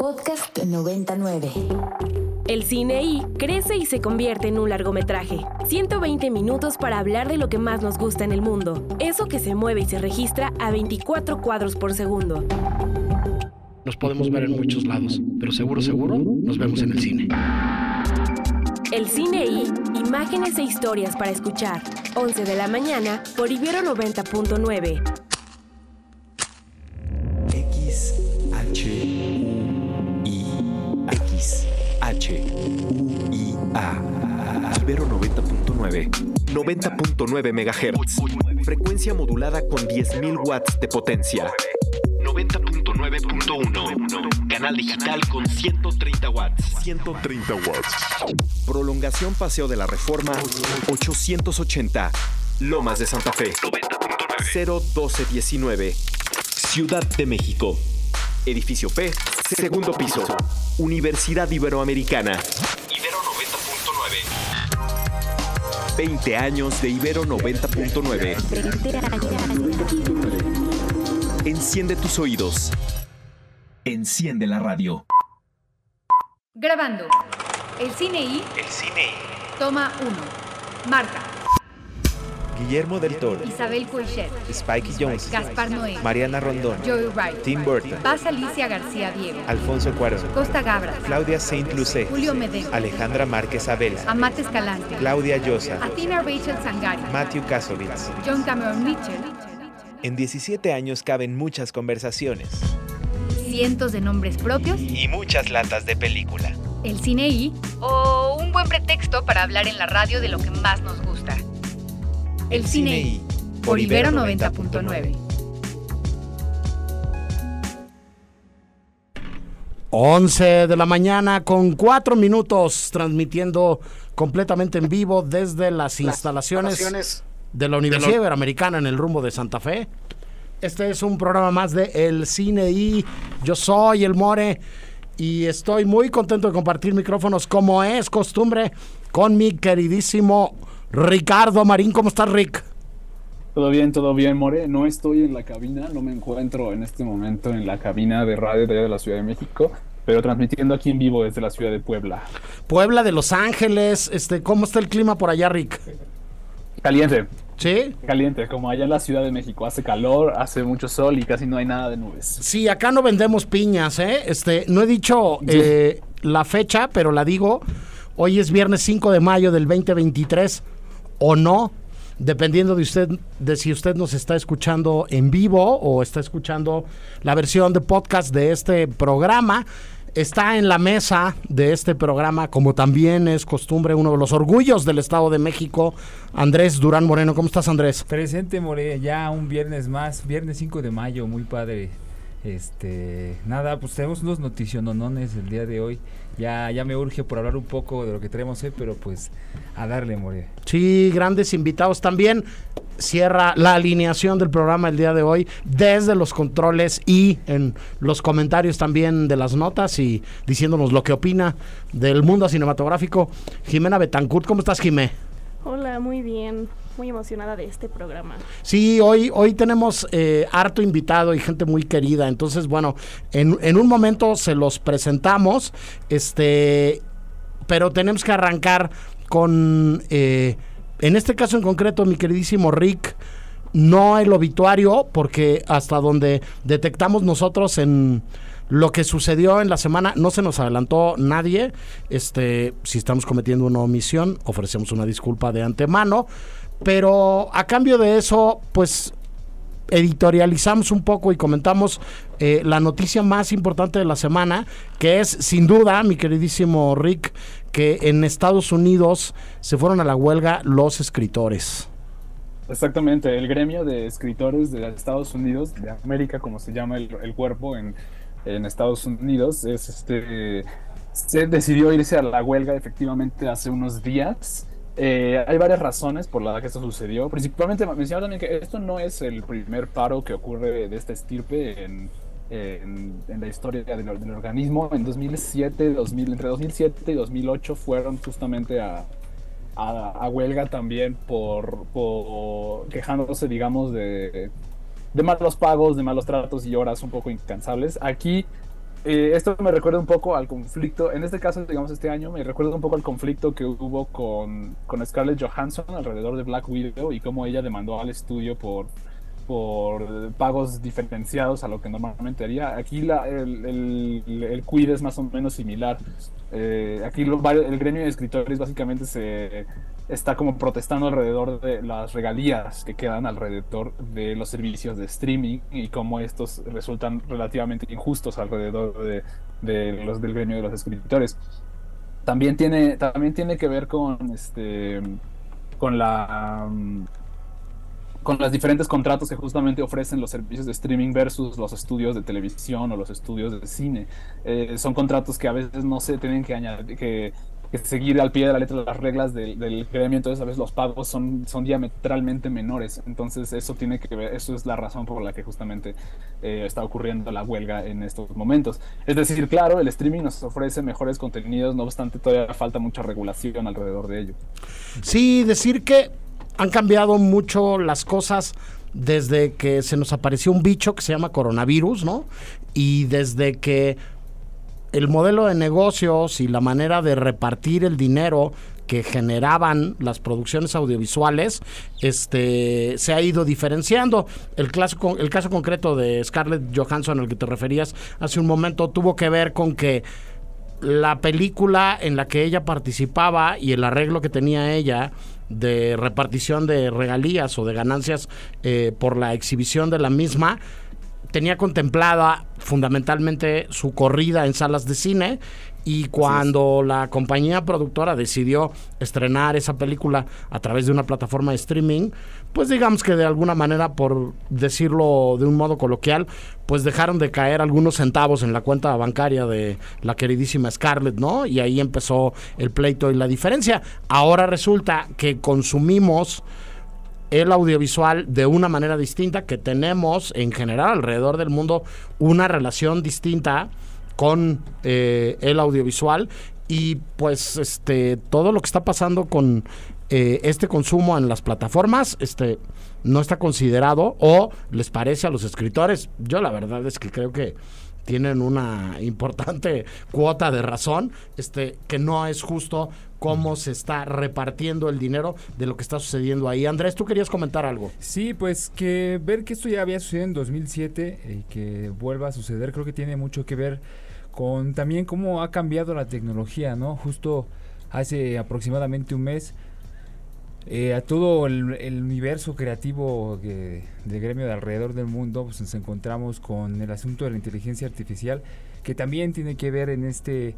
Podcast 99. El cine I crece y se convierte en un largometraje. 120 minutos para hablar de lo que más nos gusta en el mundo. Eso que se mueve y se registra a 24 cuadros por segundo. Nos podemos ver en muchos lados, pero seguro, seguro, nos vemos en el cine. El cine I, imágenes e historias para escuchar. 11 de la mañana por Ibero 90.9. 90.9 90.9 MHz Frecuencia modulada con 10.000 watts de potencia 90.9.1 Canal digital con 130 watts 130 watts Prolongación Paseo de la Reforma 880 Lomas de Santa Fe 01219 Ciudad de México. Edificio P, segundo piso. Universidad Iberoamericana. Ibero 90.9. 20 años de Ibero 90.9. Enciende tus oídos. Enciende la radio. Grabando. El cine I. El cine. Toma 1. Marca. Guillermo del Toro, Isabel Coixet. Spike Jones, Gaspar Noé. Mariana Rondón, Joey Wright. Tim Burton, Paz Alicia García Diego. Alfonso Cuarón, Costa Gabras. Claudia Saint Lucé, Julio Medem. Alejandra Márquez Abela, Amate Escalante. Claudia Llosa, Athena Rachel Sangari. Matthew Kasovitz. John Cameron Mitchell. En 17 años caben muchas conversaciones Cientos de nombres propios. y muchas latas de película. El cine I. O un buen pretexto para hablar en la radio de lo que más nos gusta. El cine I. Por Ibero 90.9. 11 de la mañana con 4 minutos transmitiendo completamente en vivo desde las instalaciones de la Universidad Iberoamericana en el rumbo de Santa Fe. Este es un programa más de El Cine y yo soy el More y estoy muy contento de compartir micrófonos como es costumbre con mi queridísimo Ricardo Marín. ¿Cómo estás, Rick? Todo bien, todo bien, More. No estoy en la cabina, no me encuentro en este momento en la cabina de radio de allá de la Ciudad de México, pero transmitiendo aquí en vivo desde la ciudad de Puebla. Puebla de Los Ángeles, este, ¿cómo está el clima por allá, Rick? Caliente, ¿Sí? caliente, como allá en la Ciudad de México. Hace calor, hace mucho sol y casi no hay nada de nubes. Sí, acá no vendemos piñas, ¿eh? Este, no he dicho eh, la fecha, pero la digo. Hoy es viernes 5 de mayo del 2023 o no, dependiendo de usted, de si usted nos está escuchando en vivo o está escuchando la versión de podcast de este programa. Está en la mesa de este programa, como también es costumbre, uno de los orgullos del Estado de México, Andrés Durán Moreno. ¿Cómo estás, Andrés? Presente, More, ya un viernes más, viernes 5 de mayo, muy padre. Este, nada, pues tenemos unos noticiononones el día de hoy. Ya, ya me urge por hablar un poco de lo que tenemos hoy, pero pues a darle, More. Sí, grandes invitados también. Cierra la alineación del programa el día de hoy desde los controles y en los comentarios también de las notas y diciéndonos lo que opina del mundo cinematográfico. Jimena Betancourt, ¿cómo estás, Jimé? Hola, muy bien. Muy emocionada de este programa. Sí, hoy, hoy tenemos eh, harto invitado y gente muy querida. Entonces, bueno, en, en un momento se los presentamos. Este, pero tenemos que arrancar con, eh, en este caso en concreto, mi queridísimo Rick, no el obituario, porque hasta donde detectamos nosotros en lo que sucedió en la semana, no se nos adelantó nadie. Este, si estamos cometiendo una omisión, ofrecemos una disculpa de antemano. Pero a cambio de eso, pues editorializamos un poco y comentamos eh, la noticia más importante de la semana, que es sin duda, mi queridísimo Rick, que en Estados Unidos se fueron a la huelga los escritores. Exactamente, el gremio de escritores de Estados Unidos, de América, como se llama el, cuerpo en, en Estados Unidos, es este se decidió irse a la huelga efectivamente hace unos días. Eh, hay varias razones por las que esto sucedió. Principalmente mencionar también que esto no es el primer paro que ocurre de esta estirpe en, en, en la historia del, organismo. En 2007, 2000, entre 2007 y 2008 fueron justamente a huelga también por, por quejándose, digamos, de, de malos pagos, de malos tratos y horas un poco incansables. Aquí eh, esto me recuerda un poco al conflicto, en este caso, digamos, este año, me recuerda un poco al conflicto que hubo con, con Scarlett Johansson alrededor de Black Widow y cómo ella demandó al estudio por por pagos diferenciados a lo que normalmente haría. Aquí la, el, el, el quid es más o menos similar. Eh, aquí el gremio de escritores básicamente se está como protestando alrededor de las regalías que quedan alrededor de los servicios de streaming y cómo estos resultan relativamente injustos alrededor de, los del gremio de los escritores. También tiene, también tiene que ver con este con la con los diferentes contratos que justamente ofrecen los servicios de streaming versus los estudios de televisión o los estudios de cine. Eh, son contratos que a veces no se tienen que añadir, que, seguir al pie de la letra las reglas del, gremio, entonces a veces los pagos son, son diametralmente menores. Entonces eso tiene que ver, eso es la razón por la que justamente eh, está ocurriendo la huelga en estos momentos. Es decir, claro, el streaming nos ofrece mejores contenidos, no obstante todavía falta mucha regulación alrededor de ello. Sí, decir que han cambiado mucho las cosas desde que se nos apareció un bicho que se llama coronavirus, ¿no? Y desde que el modelo de negocios y la manera de repartir el dinero que generaban las producciones audiovisuales este se ha ido diferenciando. El, caso, concreto de Scarlett Johansson al que te referías hace un momento tuvo que ver con que la película en la que ella participaba y el arreglo que tenía ella de repartición de regalías o de ganancias eh, por la exhibición de la misma, tenía contemplada fundamentalmente su corrida en salas de cine y cuando la compañía productora decidió estrenar esa película a través de una plataforma de streaming, pues digamos que de alguna manera, por decirlo de un modo coloquial, pues dejaron de caer algunos centavos en la cuenta bancaria de la queridísima Scarlett, ¿no? Y ahí empezó el pleito y la diferencia. Ahora resulta que consumimos el audiovisual de una manera distinta, que tenemos en general alrededor del mundo una relación distinta con eh, el audiovisual. Y pues este todo lo que está pasando con eh, este consumo en las plataformas este no está considerado o les parece a los escritores. Yo la verdad es que creo que tienen una importante cuota de razón este que no es justo cómo se está repartiendo el dinero de lo que está sucediendo ahí. Andrés, tú querías comentar algo. Sí, pues que ver que esto ya había sucedido en 2007 y que vuelva a suceder creo que tiene mucho que ver con también cómo ha cambiado la tecnología, ¿no? Justo hace aproximadamente un mes, eh, a todo el, universo creativo de, gremio de alrededor del mundo, pues nos encontramos con el asunto de la inteligencia artificial, que también tiene que ver en este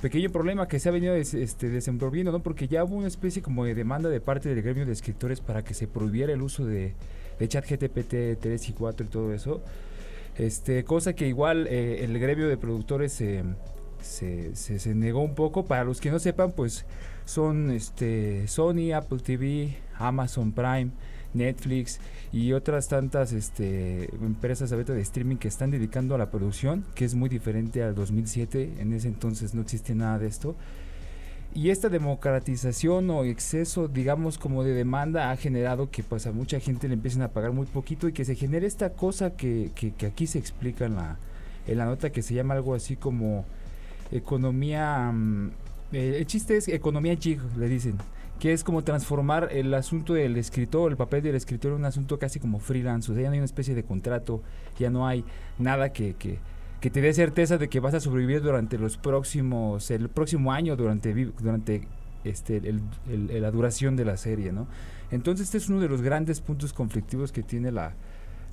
pequeño problema que se ha venido este, desenvolviendo, ¿no? Porque ya hubo una especie como de demanda de parte del gremio de escritores para que se prohibiera el uso de, de chat GTPT 3 y 4 y todo eso. Este, cosa que igual eh, el gremio de productores se, se, negó un poco. Para los que no sepan, pues son este, Sony, Apple TV, Amazon Prime, Netflix y otras tantas este, empresas de streaming que están dedicando a la producción, que es muy diferente al 2007. En ese entonces no existía nada de esto. Y esta democratización o exceso, digamos, como de demanda ha generado que pues a mucha gente le empiecen a pagar muy poquito y que se genere esta cosa que, que, aquí se explica en la, en la nota que se llama algo así como economía... Mm, eh, el chiste es economía jig, le dicen, que es como transformar el asunto del escritor, el papel del escritor en un asunto casi como freelance, o sea, ya no hay una especie de contrato, ya no hay nada que, que que te dé certeza de que vas a sobrevivir durante los próximos, el próximo año, durante, durante este, la duración de la serie, ¿no? Entonces este es uno de los grandes puntos conflictivos que tiene la,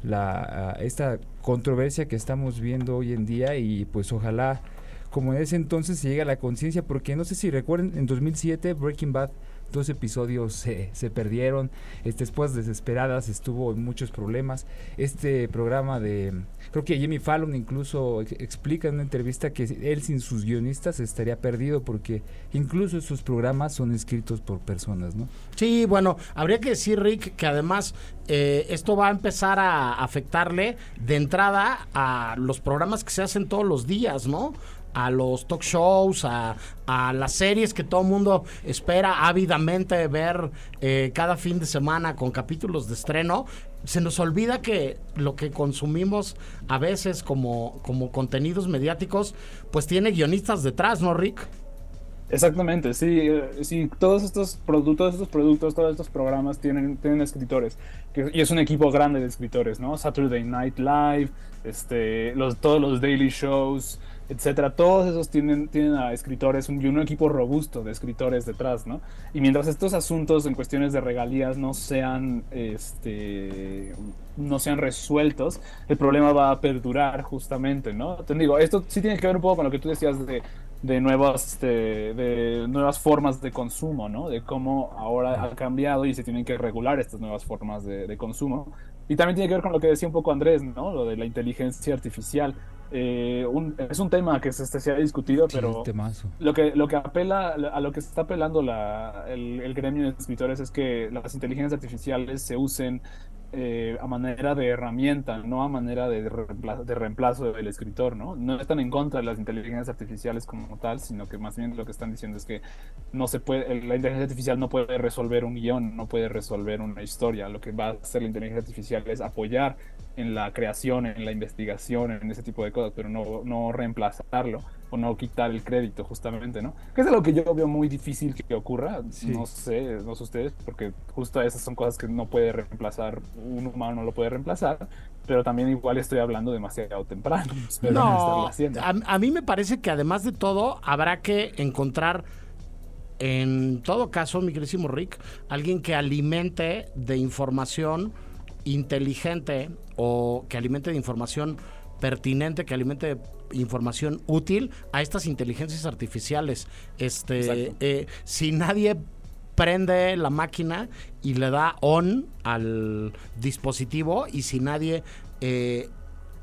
la, esta controversia que estamos viendo hoy en día y pues ojalá como en ese entonces se llegue a la conciencia porque no sé si recuerden en 2007 Breaking Bad dos episodios se, se perdieron, este, después desesperadas estuvo en muchos problemas. Este programa de, creo que Jimmy Fallon incluso explica en una entrevista que él sin sus guionistas estaría perdido porque incluso esos programas son escritos por personas, ¿no? Sí, bueno, habría que decir, Rick, que además eh, esto va a empezar a afectarle de entrada a los programas que se hacen todos los días, ¿no? A los talk shows, a, las series que todo el mundo espera ávidamente ver eh, cada fin de semana con capítulos de estreno. se nos olvida que lo que consumimos a veces como, como contenidos mediáticos, pues tiene guionistas detrás, ¿no, Rick? Exactamente, sí, eh, sí, todos estos productos, estos productos, todos estos programas tienen, tienen escritores, y es un equipo grande de escritores, ¿no? Saturday Night Live, este, los, todos los daily shows, etcétera, todos esos tienen, tienen a escritores y un equipo robusto de escritores detrás, ¿no? Y mientras estos asuntos en cuestiones de regalías no sean, este, no sean resueltos, el problema va a perdurar justamente, ¿no? Te digo, esto sí tiene que ver un poco con lo que tú decías de, de nuevas, este, de nuevas formas de consumo, ¿no? De cómo ahora ha cambiado y se tienen que regular estas nuevas formas de, de consumo. Y también tiene que ver con lo que decía un poco Andrés, ¿no? Lo de la inteligencia artificial. Eh, es un tema que se, se ha discutido, pero lo que, lo que apela, a lo que está apelando la, el, el, gremio de escritores es que las inteligencias artificiales se usen eh, a manera de herramienta, no a manera de reemplazo, de reemplazo, del escritor, ¿no? No están en contra de las inteligencias artificiales como tal, sino que más bien lo que están diciendo es que no se puede, la inteligencia artificial no puede resolver un guion, no puede resolver una historia. Lo que va a hacer la inteligencia artificial es apoyar en la creación, en la investigación, en ese tipo de cosas, pero no, no reemplazarlo o no quitar el crédito justamente, ¿no? Que es algo que yo veo muy difícil que ocurra, no sé, no sé ustedes, porque justo esas son cosas que no puede reemplazar, un humano no lo puede reemplazar, pero también igual estoy hablando demasiado temprano. No, a, a mí me parece que además de todo habrá que encontrar en todo caso, mi queridísimo Rick, alguien que alimente de información inteligente o que alimente de información pertinente, que alimente información útil a estas inteligencias artificiales. Este, eh, si nadie prende la máquina y le da on al dispositivo y si nadie eh,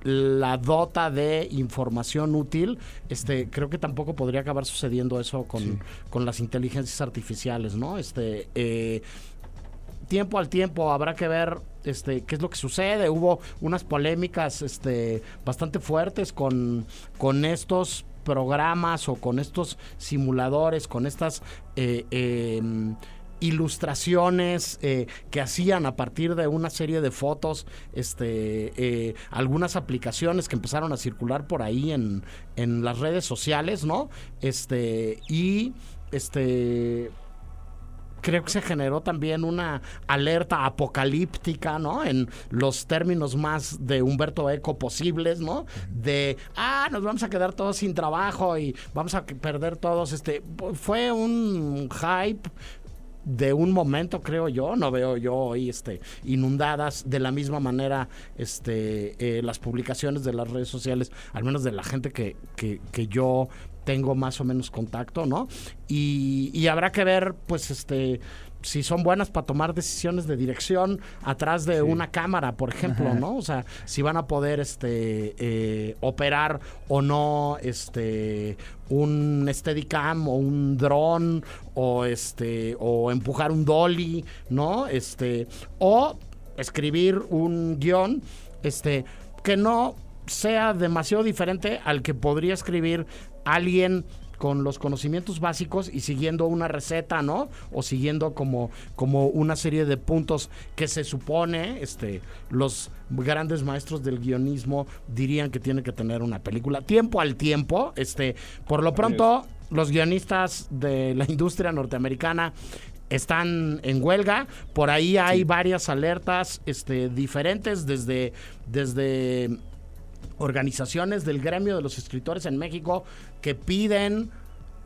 la dota de información útil, este, creo que tampoco podría acabar sucediendo eso con, con las inteligencias artificiales, ¿no? Este, eh, tiempo al tiempo habrá que ver este qué es lo que sucede. Hubo unas polémicas este bastante fuertes con, con estos programas o con estos simuladores, con estas eh, em, ilustraciones eh, que hacían a partir de una serie de fotos, este, eh, algunas aplicaciones que empezaron a circular por ahí en, en las redes sociales, ¿no? Este, y este creo que se generó también una alerta apocalíptica, ¿no? En los términos más de Humberto Eco posibles, ¿no? De, ah, nos vamos a quedar todos sin trabajo y vamos a perder todos, este, fue un hype de un momento, creo yo, no veo yo hoy este, inundadas de la misma manera este, eh, las publicaciones de las redes sociales, al menos de la gente que, que, que yo tengo más o menos contacto, ¿no? Y, y habrá que ver, pues, este, si son buenas para tomar decisiones de dirección atrás de una cámara, por ejemplo, ¿no? O sea, si van a poder este eh, operar o no este un Steadicam o un dron o este o empujar un dolly, ¿no? Este o escribir un guion este que no sea demasiado diferente al que podría escribir alguien con los conocimientos básicos y siguiendo una receta, ¿no? O siguiendo como, como una serie de puntos que se supone, este, los grandes maestros del guionismo dirían que tiene que tener una película. Tiempo al tiempo, este, por lo pronto, los guionistas de la industria norteamericana están en huelga. Por ahí hay varias alertas este, diferentes desde, desde organizaciones del gremio de los escritores en México que piden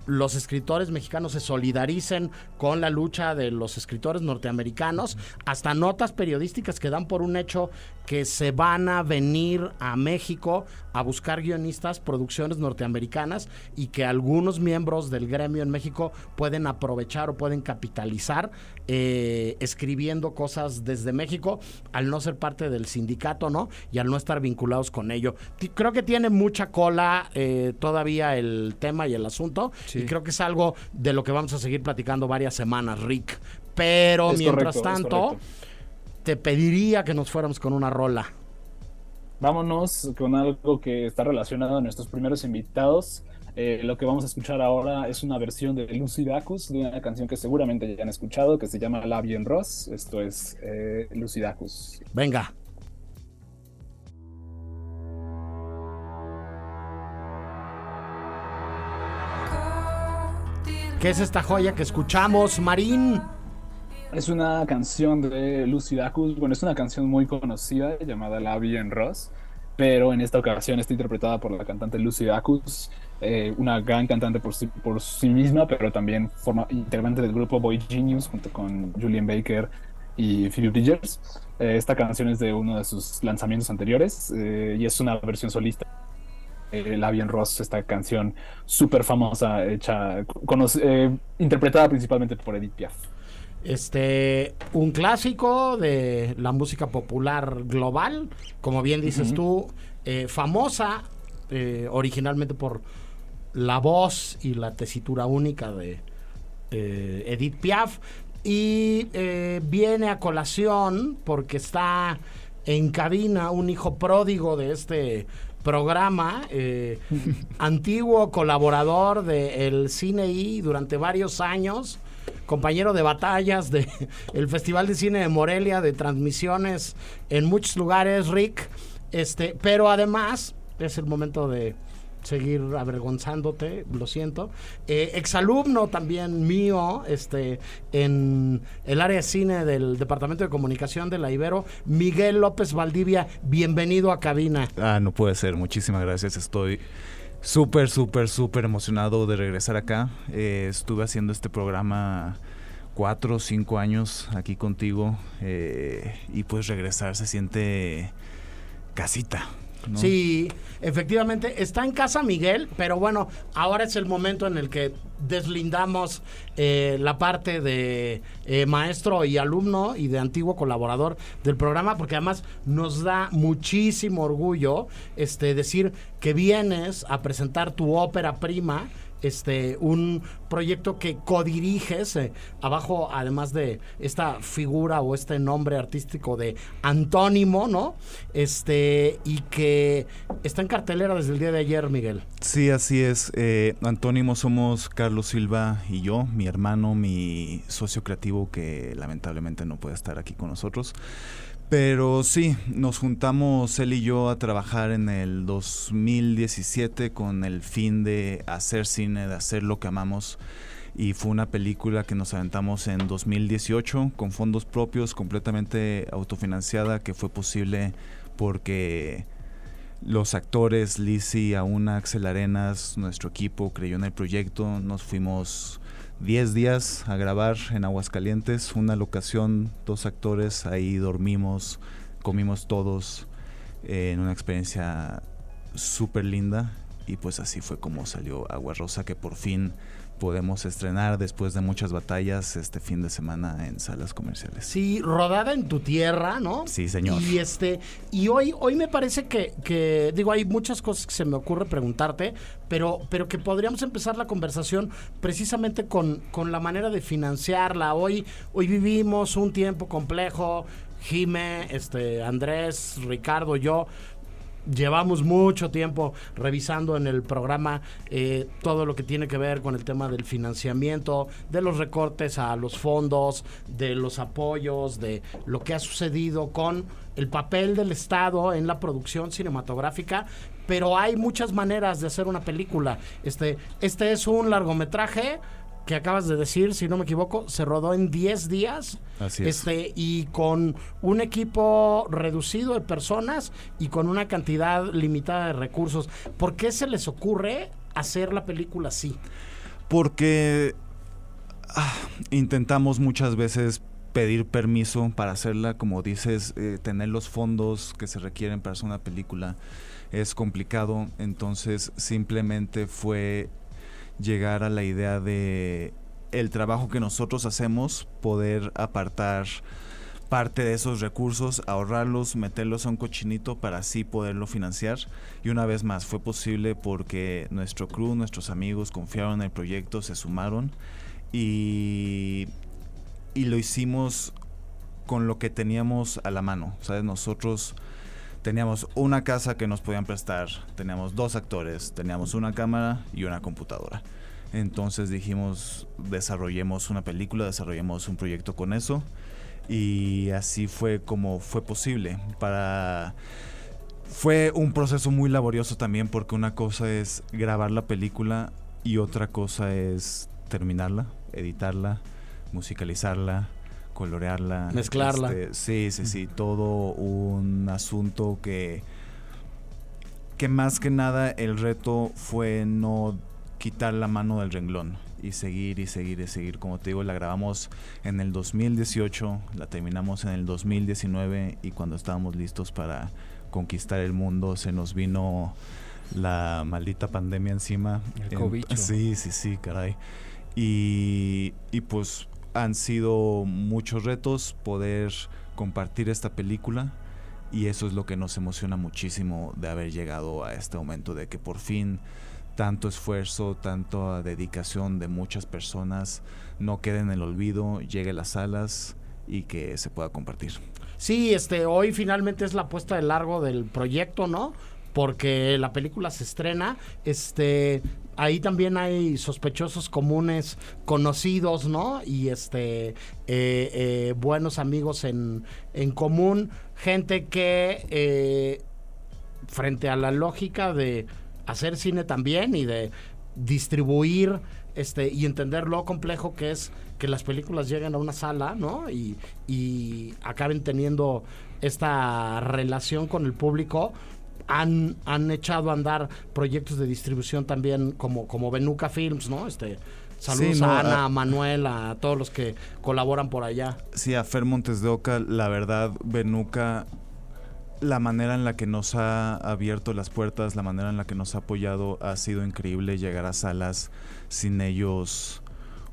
los escritores mexicanos se solidaricen con la lucha de los escritores norteamericanos, hasta notas periodísticas que dan por un hecho que se van a venir a México a buscar guionistas, producciones norteamericanas y que algunos miembros del gremio en México pueden aprovechar o pueden capitalizar eh, escribiendo cosas desde México al no ser parte del sindicato, ¿no? Y al no estar vinculados con ello. creo que tiene mucha cola eh, todavía el tema y el asunto y creo que es algo de lo que vamos a seguir platicando varias semanas, Rick. Pero mientras tanto te pediría que nos fuéramos con una rola. Vámonos con algo que está relacionado a nuestros primeros invitados. Eh, lo que vamos a escuchar ahora es una versión de Lucy Dacus, de una canción que seguramente ya han escuchado, que se llama La Bien Ross. Esto es eh, Lucy Dacus. Venga. ¿Qué es esta joya que escuchamos, Marín? Es una canción de Lucy Dacus. Bueno, es una canción muy conocida llamada La Bien Ross pero en esta ocasión está interpretada por la cantante Lucy Dacus, eh, una gran cantante por sí, por sí misma, pero también forma integrante del grupo Boy Genius junto con Julian Baker y Phoebe Bridgers. Eh, esta canción es de uno de sus lanzamientos anteriores eh, y es una versión solista. La Bien Ross, esta canción súper famosa, hecha, interpretada principalmente por Edith Piaf. Este, un clásico de la música popular global, como bien dices tú, eh, famosa eh, originalmente por la voz y la tesitura única de eh, Edith Piaf. Y viene a colación porque está en cabina un hijo pródigo de este programa, antiguo colaborador del Cine I durante varios años compañero de batallas del el Festival de Cine de Morelia, de transmisiones en muchos lugares, Rick. Este, pero además es el momento de seguir avergonzándote, lo siento. Eh, exalumno también mío, este, en el área de cine del Departamento de Comunicación de la Ibero, Miguel López Valdivia, bienvenido a cabina. Ah, no puede ser, muchísimas gracias, estoy súper, súper, súper emocionado de regresar acá. Eh, estuve haciendo este programa cuatro o cinco años aquí contigo eh, y pues regresar se siente casita. Sí, efectivamente, está en casa Miguel, pero bueno, ahora es el momento en el que deslindamos eh, la parte de eh, maestro y alumno y de antiguo colaborador del programa, porque además nos da muchísimo orgullo este, decir que vienes a presentar tu ópera prima este un proyecto que codiriges eh, abajo además de esta figura o este nombre artístico de antónimo no este y que está en cartelera desde el día de ayer Miguel. Sí así es. Eh, antónimo somos Carlos Silva y yo mi hermano mi socio creativo que lamentablemente no puede estar aquí con nosotros pero sí, nos juntamos él y yo a trabajar en el 2017 con el fin de hacer cine, de hacer lo que amamos. Y fue una película que nos aventamos en 2018 con fondos propios, completamente autofinanciada, que fue posible porque los actores, Lizzie, Auna, Axel Arenas, nuestro equipo creyó en el proyecto, nos fuimos 10 días a grabar en Aguascalientes, una locación, dos actores, ahí dormimos, comimos todos eh, en una experiencia súper linda y pues así fue como salió Agua Rosa que por fin podemos estrenar después de muchas batallas este fin de semana en salas comerciales. Sí, rodada en tu tierra, ¿no? Sí, señor. Y este, y hoy, hoy me parece que, que, digo, hay muchas cosas que se me ocurre preguntarte, pero, pero que podríamos empezar la conversación precisamente con, con la manera de financiarla. Hoy, hoy vivimos un tiempo complejo. Jime, este, Andrés, Ricardo, yo, llevamos mucho tiempo revisando en el programa eh, todo lo que tiene que ver con el tema del financiamiento, de los recortes a los fondos, de los apoyos, de lo que ha sucedido con el papel del Estado en la producción cinematográfica, pero hay muchas maneras de hacer una película. Este, este es un largometraje que acabas de decir, si no me equivoco, se rodó en 10 días. Así es. Este, y con un equipo reducido de personas y con una cantidad limitada de recursos. ¿Por qué se les ocurre hacer la película así? Porque ah, intentamos muchas veces pedir permiso para hacerla, como dices, eh, tener los fondos que se requieren para hacer una película es complicado, entonces simplemente fue llegar a la idea de el trabajo que nosotros hacemos, poder apartar parte de esos recursos, ahorrarlos, meterlos a un cochinito para así poderlo financiar. Y una vez más, fue posible porque nuestro crew, nuestros amigos confiaron en el proyecto, se sumaron y, y lo hicimos con lo que teníamos a la mano. ¿sabes? Nosotros teníamos una casa que nos podían prestar, teníamos dos actores, teníamos una cámara y una computadora. Entonces dijimos, desarrollemos una película, desarrollemos un proyecto con eso. Y así fue como fue posible. Para fue un proceso muy laborioso también porque una cosa es grabar la película y otra cosa es terminarla, editarla, musicalizarla, colorearla, mezclarla. Este, sí, sí, sí, todo un asunto que que más que nada el reto fue no quitar la mano del renglón y seguir y seguir y seguir. Como te digo, la grabamos en el 2018, la terminamos en el 2019 y cuando estábamos listos para conquistar el mundo se nos vino la maldita pandemia encima. El sí, sí, sí, caray. Y, y pues han sido muchos retos poder compartir esta película y eso es lo que nos emociona muchísimo de haber llegado a este momento, de que por fin tanto esfuerzo, tanta dedicación de muchas personas no quede en el olvido, llegue a las salas y que se pueda compartir. Sí, este, hoy finalmente es la puesta de largo del proyecto, ¿no? Porque la película se estrena, este, ahí también hay sospechosos comunes conocidos, ¿no? Y este, eh, eh, buenos amigos en, en común, gente que eh, frente a la lógica de hacer cine también y de distribuir este y entender lo complejo que es que las películas lleguen a una sala, ¿no? Y, y acaben teniendo esta relación con el público. Han, han echado a andar proyectos de distribución también como, como Benuca Films, ¿no? Este, Saludos a Ana, a Manuel, a todos los que colaboran por allá. Sí, a Fer Montes de Oca, la verdad, Benuca la manera en la que nos ha abierto las puertas, la manera en la que nos ha apoyado ha sido increíble. Llegar a salas sin ellos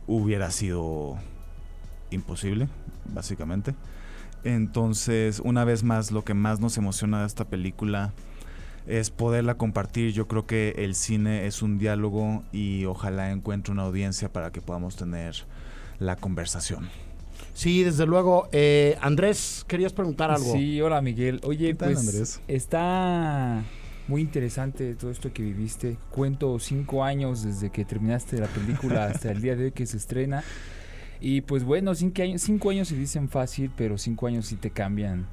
hubiera sido imposible, básicamente. Entonces, una vez más, lo que más nos emociona de esta película es poderla compartir. Yo creo que el cine es un diálogo y ojalá encuentre una audiencia para que podamos tener la conversación. Sí, desde luego. Eh, Andrés, querías preguntar algo. Sí, hola Miguel. Oye, pues está muy interesante todo esto que viviste. Cuento cinco años desde que terminaste la película hasta el día de hoy que se estrena. Y pues bueno, cinco años, cinco años se dicen fácil, pero cinco años sí te cambian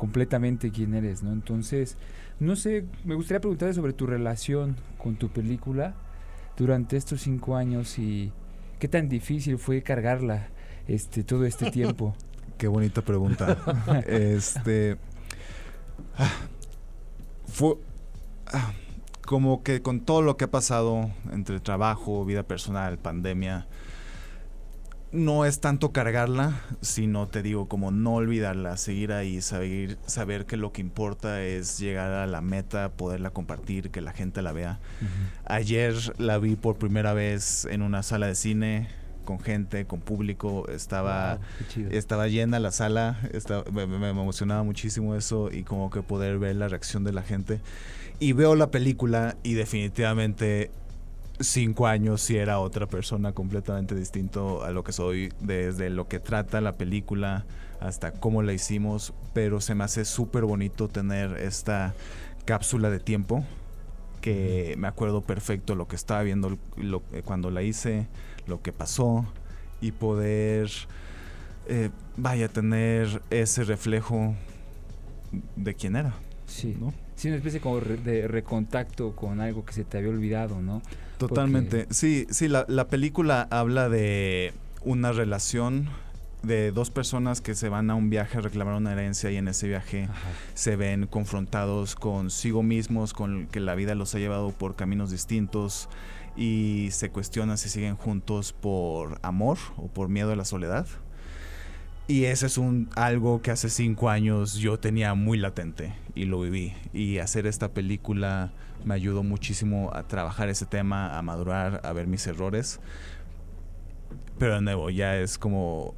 completamente quién eres, ¿no? Entonces, no sé, me gustaría preguntarte sobre tu relación con tu película durante estos cinco años y qué tan difícil fue cargarla este, todo este tiempo? Qué bonita pregunta. este. Ah, fue. Ah, como que con todo lo que ha pasado entre trabajo, vida personal, pandemia, no es tanto cargarla, sino te digo, como no olvidarla, seguir ahí, saber, saber que lo que importa es llegar a la meta, poderla compartir, que la gente la vea. Ayer la vi por primera vez en una sala de cine, con gente, con público, estaba, estaba llena la sala, me, emocionaba muchísimo eso y como que poder ver la reacción de la gente. Y veo la película y definitivamente cinco años si era otra persona completamente distinto a lo que soy, desde lo que trata la película hasta cómo la hicimos, pero se me hace súper bonito tener esta cápsula de tiempo que me acuerdo perfecto lo que estaba viendo lo, cuando la hice, lo que pasó y poder, eh, vaya, tener ese reflejo de quién era. Sí, ¿no? Sí, una especie como de recontacto con algo que se te había olvidado, ¿no? Totalmente. Sí, sí, la, la película habla de una relación de dos personas que se van a un viaje a reclamar una herencia y en ese viaje se ven confrontados consigo mismos, con que la vida los ha llevado por caminos distintos y se cuestionan si siguen juntos por amor o por miedo a la soledad. Y ese es un algo que hace cinco años yo tenía muy latente y lo viví. Y hacer esta película me ayudó muchísimo a trabajar ese tema, a madurar, a ver mis errores. Pero de nuevo, ya es como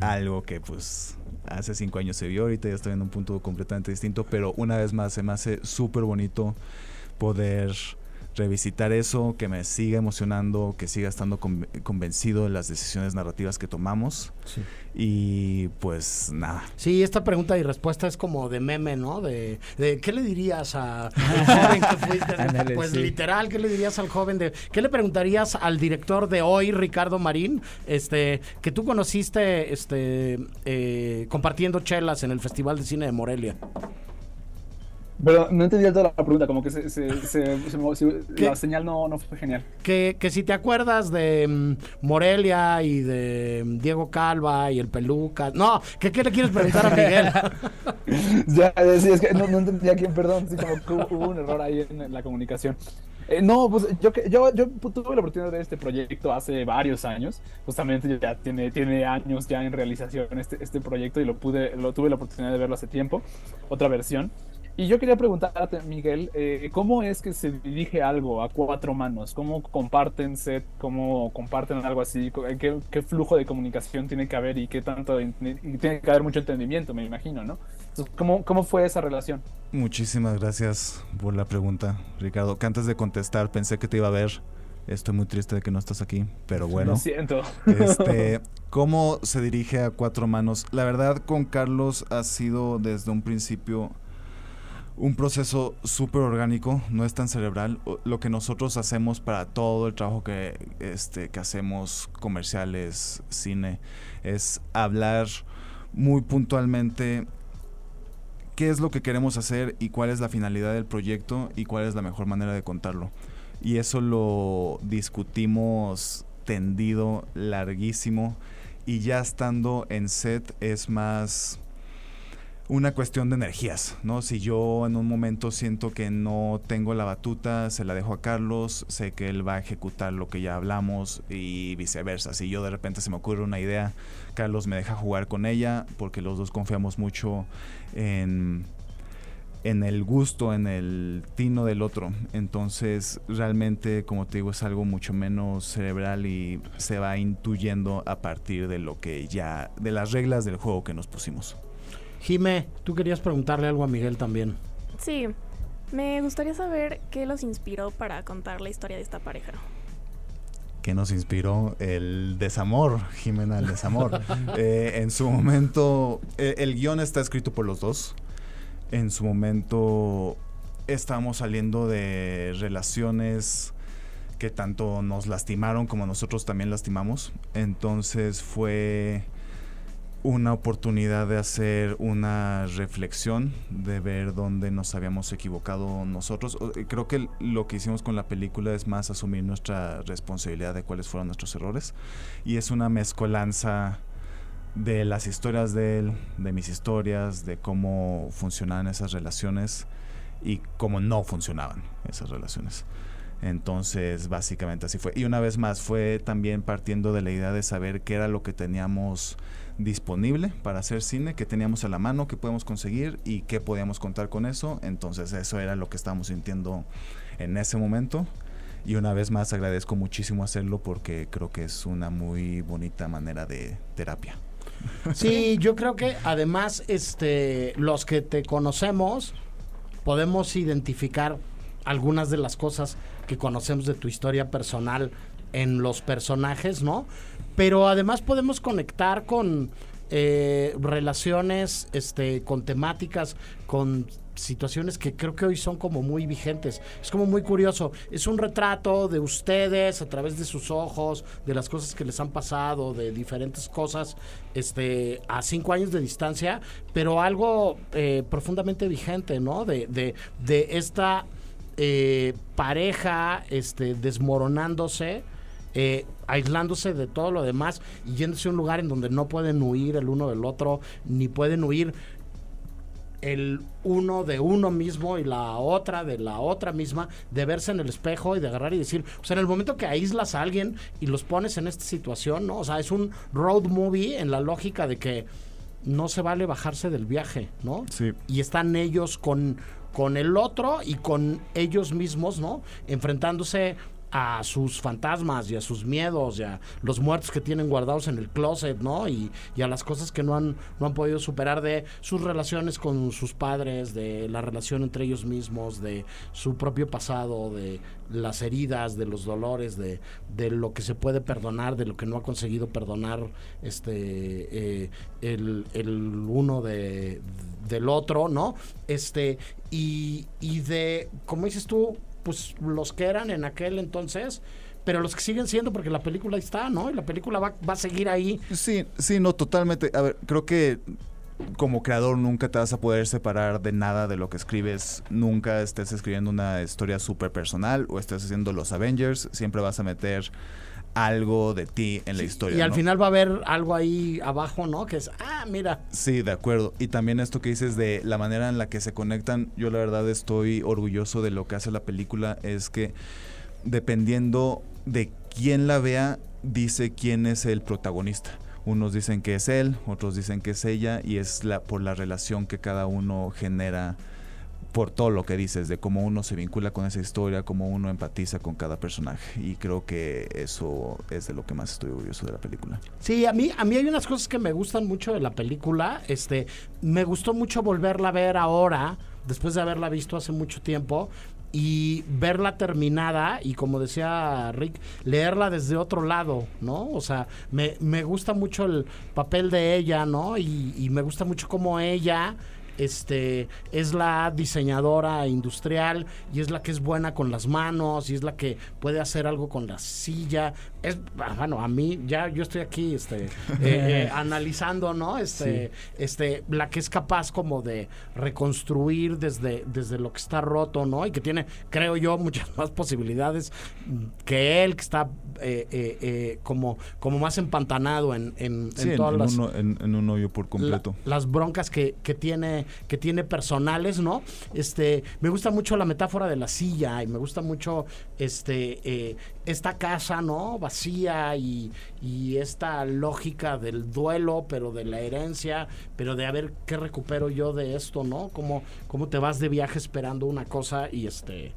algo que pues hace cinco años se vio, ahorita ya estoy en un punto completamente distinto, pero una vez más se me hace súper bonito poder revisitar eso, que me siga emocionando, que siga estando convencido de las decisiones narrativas que tomamos. Y pues nada. Sí, esta pregunta y respuesta es como de meme, ¿no? De, ¿qué le dirías a joven que fuiste? pues literal, ¿qué le dirías al joven de qué le preguntarías al director de hoy, Ricardo Marín, este, que tú conociste este eh, compartiendo chelas en el Festival de Cine de Morelia? Pero no entendí toda la pregunta, como que se, se, la señal no, no, fue genial. Que, que, si te acuerdas de mm, Morelia y de mm, Diego Calva y el Peluca. No, ¿qué, qué le quieres preguntar a Miguel? ya, sí, es que no, no entendía quién, perdón, sí, como que hubo un error ahí en la comunicación. Eh, no, pues yo, yo, yo tuve la oportunidad de este proyecto hace varios años. Justamente ya tiene, tiene años ya en realización este, este proyecto y lo pude, lo tuve la oportunidad de verlo hace tiempo, otra versión. Y yo quería preguntarte, Miguel, eh, ¿cómo es que se dirige algo a cuatro manos? ¿Cómo comparten set? ¿Cómo comparten algo así? ¿Qué, qué flujo de comunicación tiene que haber y qué tanto? Y tiene que haber mucho entendimiento, me imagino, ¿no? ¿cómo, ¿Cómo fue esa relación? Muchísimas gracias por la pregunta, Ricardo. Que antes de contestar pensé que te iba a ver. Estoy muy triste de que no estás aquí, pero bueno. Lo siento. Este, ¿Cómo se dirige a cuatro manos? La verdad, con Carlos ha sido desde un principio un proceso súper orgánico, no es tan cerebral. Lo que nosotros hacemos para todo el trabajo que, este, que hacemos, comerciales, cine, es hablar muy puntualmente qué es lo que queremos hacer y cuál es la finalidad del proyecto y cuál es la mejor manera de contarlo. Y eso lo discutimos tendido, larguísimo, y ya estando en set es más una cuestión de energías, ¿no? Si yo en un momento siento que no tengo la batuta, se la dejo a Carlos, sé que él va a ejecutar lo que ya hablamos y viceversa. Si yo de repente se me ocurre una idea, Carlos me deja jugar con ella porque los dos confiamos mucho en, en el gusto, en el tino del otro. Entonces, realmente, como te digo, es algo mucho menos cerebral y se va intuyendo a partir de lo que ya, de las reglas del juego que nos pusimos. Jime, tú querías preguntarle algo a Miguel también. Sí, me gustaría saber qué los inspiró para contar la historia de esta pareja. ¿Qué nos inspiró? El desamor, Jimena, el desamor. Eh, en su momento, eh, el guion está escrito por los dos. En su momento estábamos saliendo de relaciones que tanto nos lastimaron como nosotros también lastimamos. Entonces fue una oportunidad de hacer una reflexión, de ver dónde nos habíamos equivocado nosotros. Eh, creo que lo que hicimos con la película es más asumir nuestra responsabilidad de cuáles fueron nuestros errores. Y es una mezcolanza de las historias de él, de mis historias, de cómo funcionaban esas relaciones y cómo no funcionaban esas relaciones. Entonces, básicamente así fue. Y una vez más, fue también partiendo de la idea de saber qué era lo que teníamos disponible para hacer cine, que teníamos a la mano, que podemos conseguir y qué podíamos contar con eso. Entonces eso era lo que estábamos sintiendo en ese momento. Y una vez más agradezco muchísimo hacerlo porque creo que es una muy bonita manera de terapia. Sí, yo creo que además este los que te conocemos podemos identificar algunas de las cosas que conocemos de tu historia personal en los personajes, ¿no? Pero además podemos conectar con eh, relaciones, este, con temáticas, con situaciones que creo que hoy son como muy vigentes. Es como muy curioso. Es un retrato de ustedes a través de sus ojos, de las cosas que les han pasado, de diferentes cosas, este, a cinco años de distancia, pero algo eh, profundamente vigente, ¿no? De, de, de esta eh, pareja, este, desmoronándose eh, aislándose de todo lo demás y yéndose a un lugar en donde no pueden huir el uno del otro, ni pueden huir el uno de uno mismo y la otra de la otra misma, de verse en el espejo y de agarrar y decir, o sea, en el momento que aíslas a alguien y los pones en esta situación, ¿no? O sea, es un road movie en la lógica de que no se vale bajarse del viaje, ¿no? Sí. Y están ellos con, con el otro y con ellos mismos, ¿no? Enfrentándose a sus fantasmas y a sus miedos y a los muertos que tienen guardados en el closet, ¿no? Y, a las cosas que no han, no han podido superar de sus relaciones con sus padres, de la relación entre ellos mismos, de su propio pasado, de las heridas, de los dolores, de, de lo que se puede perdonar, de lo que no ha conseguido perdonar este eh, el, el, uno de, del otro, ¿no? Este, y, y de, como dices tú, pues los que eran en aquel entonces, pero los que siguen siendo, porque la película está, ¿no? Y la película va, va a seguir ahí. Sí, sí, no, totalmente. A ver, creo que como creador nunca te vas a poder separar de nada de lo que escribes. Nunca estés escribiendo una historia súper personal o estés haciendo los Avengers. Siempre vas a meter algo de ti en la historia. Y al final va a haber algo ahí abajo, ¿no? Que es, ah, mira. Sí, de acuerdo. Y también esto que dices de la manera en la que se conectan, yo la verdad estoy orgulloso de lo que hace la película, es que dependiendo de quién la vea, dice quién es el protagonista. Unos dicen que es él, otros dicen que es ella, y es la, por la relación que cada uno genera por todo lo que dices, de cómo uno se vincula con esa historia, cómo uno empatiza con cada personaje. Y creo que eso es de lo que más estoy orgulloso de la película. Sí, a mí, a mí hay unas cosas que me gustan mucho de la película. Este, me gustó mucho volverla a ver ahora, después de haberla visto hace mucho tiempo. Y verla terminada y como decía Rick, leerla desde otro lado, ¿no? O sea, me, me gusta mucho el papel de ella, ¿no? Y, y me gusta mucho cómo ella este es la diseñadora industrial y es la que es buena con las manos y es la que puede hacer algo con la silla. Es bueno, a mí ya yo estoy aquí este eh, eh, analizando, ¿no? Este sí. este la que es capaz como de reconstruir desde desde lo que está roto, ¿no? Y que tiene creo yo muchas más posibilidades que él que está eh, como como más empantanado en en, sí, en todas en, las en, un hoyo por completo. La, las broncas que, que tiene que tiene personales, ¿no? Este, me gusta mucho la metáfora de la silla y me gusta mucho este esta casa, ¿no? Vacía y, y, esta lógica del duelo, pero de la herencia, pero de a ver qué recupero yo de esto, ¿no? Cómo, cómo te vas de viaje esperando una cosa y este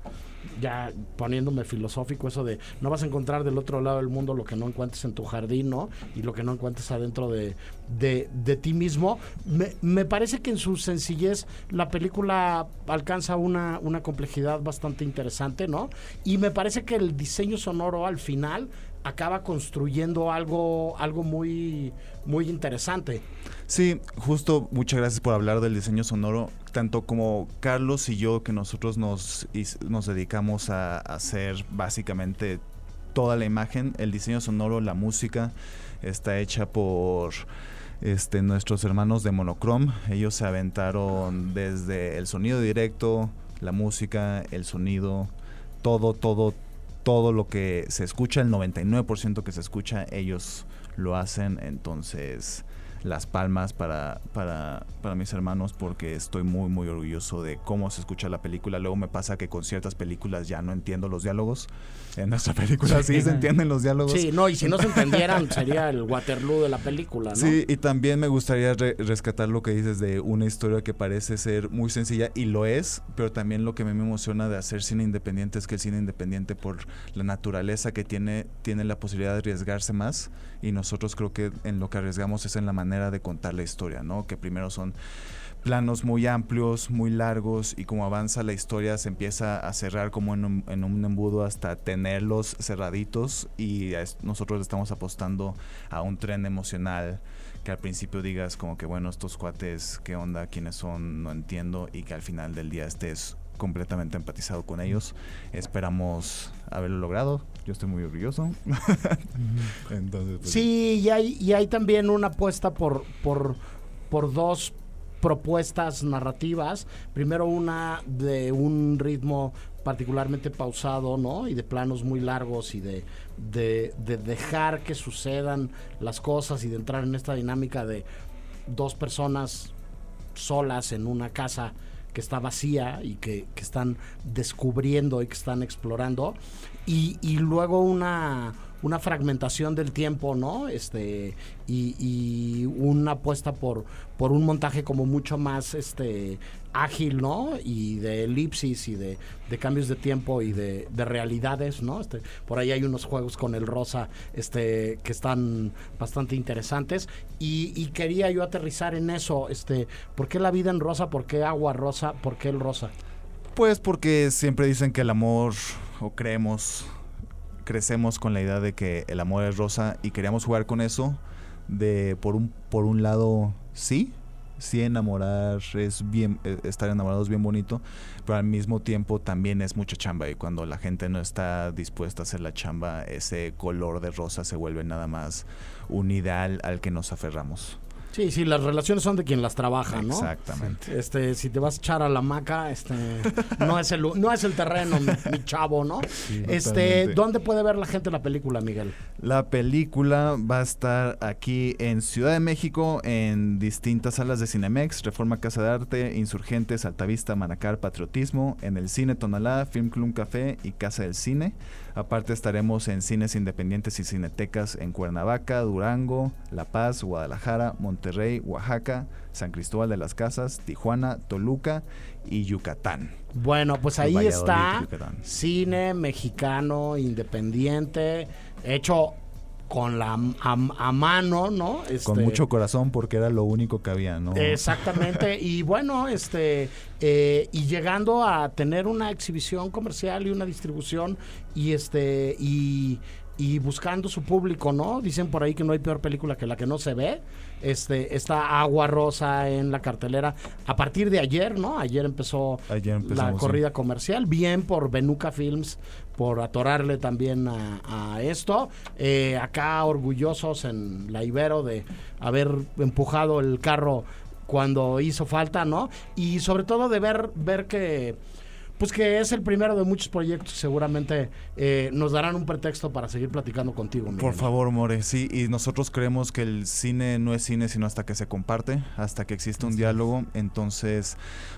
ya poniéndome filosófico eso de no vas a encontrar del otro lado del mundo lo que no encuentres en tu jardín, ¿no? Y lo que no encuentres adentro de, de, de ti mismo. Me, me, parece que en su sencillez la película alcanza una, una complejidad bastante interesante, ¿no? Y me parece que el diseño sonoro al final acaba construyendo algo, algo muy, muy interesante. Sí, justo muchas gracias por hablar del diseño sonoro. Tanto como Carlos y yo, que nosotros nos, nos dedicamos a, hacer básicamente toda la imagen, el diseño sonoro, la música, está hecha por este, nuestros hermanos de Monochrome. Ellos se aventaron desde el sonido directo, la música, el sonido, todo, todo, todo lo que se escucha, el 99% que se escucha, ellos lo hacen. Entonces, las palmas para, para, para, mis hermanos porque estoy muy, muy orgulloso de cómo se escucha la película. Luego me pasa que con ciertas películas ya no entiendo los diálogos. En nuestra película sí, sí se entienden los diálogos. Sí, no, y si no se entendieran sería el Waterloo de la película, ¿no? Sí, y también me gustaría re rescatar lo que dices de una historia que parece ser muy sencilla y lo es, pero también lo que me emociona de hacer cine independiente es que el cine independiente por la naturaleza que tiene, tiene la posibilidad de arriesgarse más y nosotros creo que en lo que arriesgamos es en la manera de contar la historia, ¿no? Que primero son planos muy amplios, muy largos y como avanza la historia se empieza a cerrar como en un, en un embudo hasta tenerlos cerraditos y nosotros estamos apostando a un tren emocional que al principio digas como que bueno estos cuates qué onda quiénes son no entiendo y que al final del día estés completamente empatizado con ellos esperamos haberlo logrado yo estoy muy orgulloso Entonces, pues, sí y hay, y hay también una apuesta por por por dos propuestas narrativas. Primero una de un ritmo particularmente pausado, ¿no? Y de planos muy largos y de, de, de, dejar que sucedan las cosas y de entrar en esta dinámica de dos personas solas en una casa está vacía y que, que están descubriendo y que están explorando. Y, y luego una una fragmentación del tiempo, ¿no? Este, y, una apuesta por, por un montaje como mucho más este ágil, ¿no? Y de elipsis y de, cambios de tiempo y de, realidades, ¿no? Este, por ahí hay unos juegos con el rosa este, que están bastante interesantes. Y, y, quería yo aterrizar en eso, este, ¿por qué la vida en rosa? ¿Por qué agua rosa? ¿Por qué el rosa? Pues porque siempre dicen que el amor, o creemos, crecemos con la idea de que el amor es rosa y queríamos jugar con eso. De por un, por un lado, sí, sí enamorar es bien, eh, estar enamorado es bien bonito, pero al mismo tiempo también es mucha chamba y cuando la gente no está dispuesta a hacer la chamba, ese color de rosa se vuelve nada más un ideal al que nos aferramos. Sí, sí, las relaciones son de quien las trabaja, ¿no? Exactamente. Este, si te vas a echar a la maca, este, no es el, no es el terreno, mi, chavo, ¿no? este, ¿dónde puede ver la gente la película, Miguel? La película va a estar aquí en Ciudad de México, en distintas salas de Cinemex, Reforma Casa de Arte, Insurgentes, Altavista, Manacar, Patriotismo, en el Cine Tonalá, Film Club Café y Casa del Cine. Aparte estaremos en cines independientes y cinetecas en Cuernavaca, Durango, La Paz, Guadalajara, Monterrey, Oaxaca, San Cristóbal de las Casas, Tijuana, Toluca y Yucatán. Bueno, pues ahí está cine mexicano independiente, hecho con la a, mano, ¿no? Este, con mucho corazón porque era lo único que había, ¿no? Exactamente. y bueno, este eh, y llegando a tener una exhibición comercial y una distribución y este y y buscando su público, ¿no? Dicen por ahí que no hay peor película que la que no se ve. Este, está Agua Rosa en la cartelera a partir de ayer, ¿no? Ayer empezó la corrida comercial. Bien por Benuca Films por atorarle también a, esto. Eh, acá orgullosos en la Ibero de haber empujado el carro cuando hizo falta, ¿no? Y sobre todo de ver, ver que pues que es el primero de muchos proyectos. Seguramente eh, nos darán un pretexto para seguir platicando contigo. Por favor, More, sí. Y nosotros creemos que el cine no es cine sino hasta que se comparte, hasta que existe un diálogo. Entonces,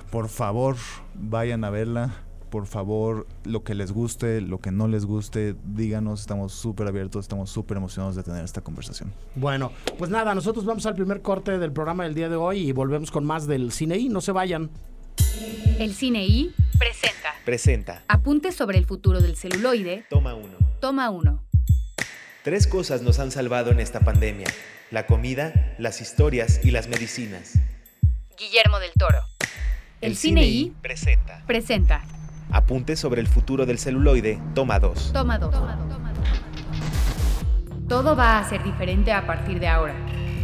por favor, vayan a verla. Por favor, lo que les guste, lo que no les guste, díganos. Estamos súper abiertos, estamos súper emocionados de tener esta conversación. Bueno, pues nada, nosotros vamos al primer corte del programa del día de hoy y volvemos con más del cine y no se vayan. El Cine I presenta. Presenta. Apuntes sobre el futuro del celuloide. Toma uno. Toma uno. Tres cosas nos han salvado en esta pandemia. La comida, las historias y las medicinas. Guillermo del Toro. El, Cine, I presenta. Presenta. Apuntes sobre el futuro del celuloide. Toma dos. Toma dos. Todo va a ser diferente a partir de ahora.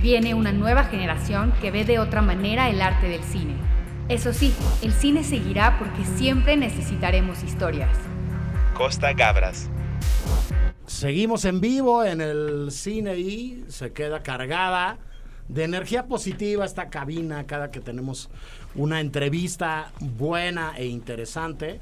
Viene una nueva generación que ve de otra manera el arte del cine eso sí, el cine seguirá porque siempre necesitaremos historias. Costa Gabras. Seguimos en vivo en el cine y se queda cargada de energía positiva esta cabina cada que tenemos una entrevista buena e interesante.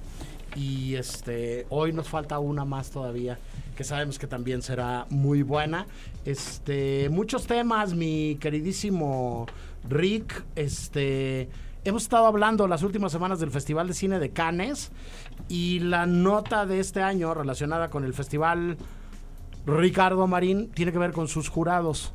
Y este hoy nos falta una más todavía que sabemos que también será muy buena. Este muchos temas, mi queridísimo Rick, este hemos estado hablando las últimas semanas del Festival de Cine de Cannes y la nota de este año relacionada con el festival Ricardo Marín tiene que ver con sus jurados.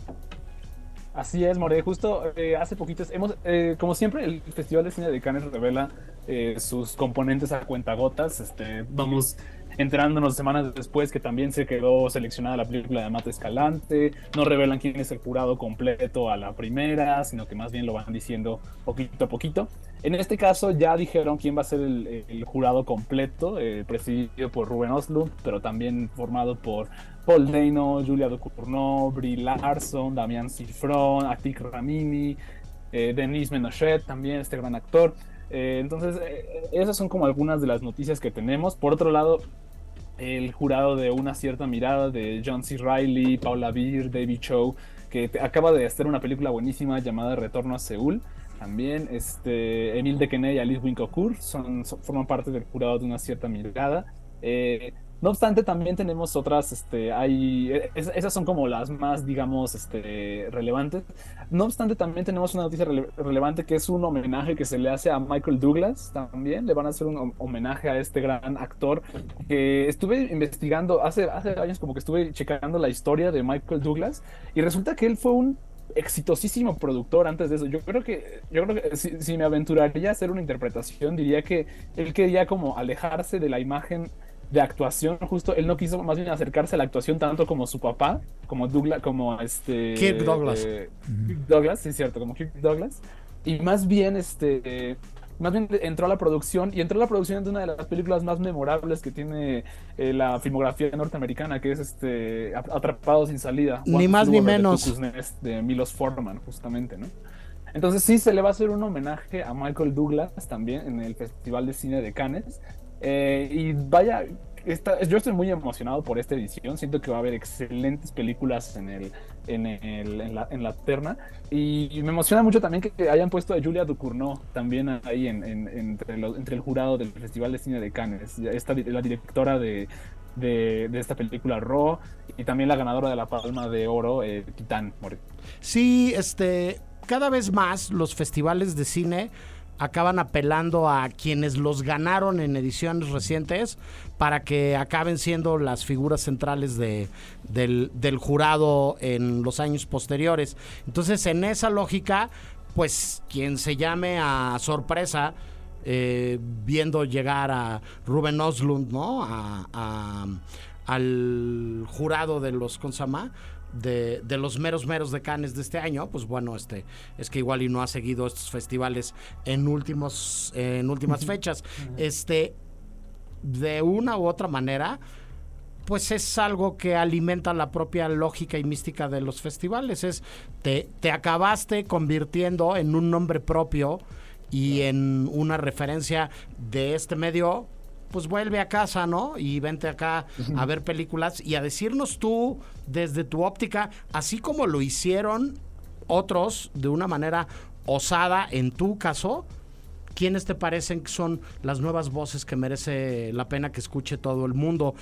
Así es, More. Justo eh, hace poquitos hemos, eh, como siempre, el Festival de Cine de Cannes revela eh, sus componentes a cuentagotas. Este, vamos enterándonos semanas después que también se quedó seleccionada la película de Mate Escalante, no revelan quién es el jurado completo a la primera, sino que más bien lo van diciendo poquito a poquito. En este caso ya dijeron quién va a ser el, jurado completo, eh, presidido por Ruben Oslund, pero también formado por Paul Dano, Julia Ducournau, Brie Larson, Damián Cifrón, Atik Ramini, eh, Denis Menochet, también este gran actor. Eh, entonces, eh, esas son como algunas de las noticias que tenemos. Por otro lado, el jurado de una cierta mirada de John C. Riley, Paula Beer, David Cho, que acaba de hacer una película buenísima llamada Retorno a Seúl. También este, Emil Dequené y Alice Wincocourt son, forman parte del jurado de una cierta mirada. Eh, No obstante, también tenemos otras, este, hay, e, esas son como las más, digamos, este, relevantes. No obstante, también tenemos una noticia relevante que es un homenaje que se le hace a Michael Douglas también. Le van a hacer un homenaje a este gran actor que estuve investigando hace, hace años, como que estuve checando la historia de Michael Douglas y resulta que él fue un exitosísimo productor antes de eso. Yo creo que, yo creo que si, si me aventuraría a hacer una interpretación, diría que él quería como alejarse de la imagen de actuación, justo él no quiso más bien acercarse a la actuación tanto como su papá, como Douglas, como este Kirk Douglas. Eh, Douglas, sí, cierto, como Kirk Douglas. Y más bien, este, más bien entró a la producción y entró a la producción de una de las películas más memorables que tiene eh, la filmografía norteamericana, que es este Atrapado sin salida. Ni más ni menos. De Milos Forman, justamente, ¿no? Entonces sí se le va a hacer un homenaje a Michael Douglas también en el Festival de Cine de Cannes. Eh, y vaya, yo estoy muy emocionado por esta edición. Siento que va a haber excelentes películas en, el, en, el, en, la, en la terna. Y, me emociona mucho también que hayan puesto a Julia Ducournau también ahí en, entre, entre, el jurado del Festival de Cine de Cannes. Esta, la directora de, de, de, esta película Raw y también la ganadora de la Palma de Oro, eh, Titán. Sí, este, cada vez más los festivales de cine acaban apelando a quienes los ganaron en ediciones recientes para que acaben siendo las figuras centrales de, del, jurado en los años posteriores. Entonces, en esa lógica, pues quien se llame a sorpresa, eh, viendo llegar a Ruben Oslund, ¿no? al jurado de los Consama, de, los meros meros de Cannes de este año, pues bueno, este es que igual y no ha seguido estos festivales en últimos en últimas fechas. Este de una u otra manera pues es algo que alimenta la propia lógica y mística de los festivales. Es te, te acabaste convirtiendo en un nombre propio y en una referencia de este medio pues vuelve a casa, ¿no? Y vente acá a ver películas y a decirnos tú, desde tu óptica, así como lo hicieron otros de una manera osada en tu caso, ¿quiénes te parecen que son las nuevas voces que merece la pena que escuche todo el mundo?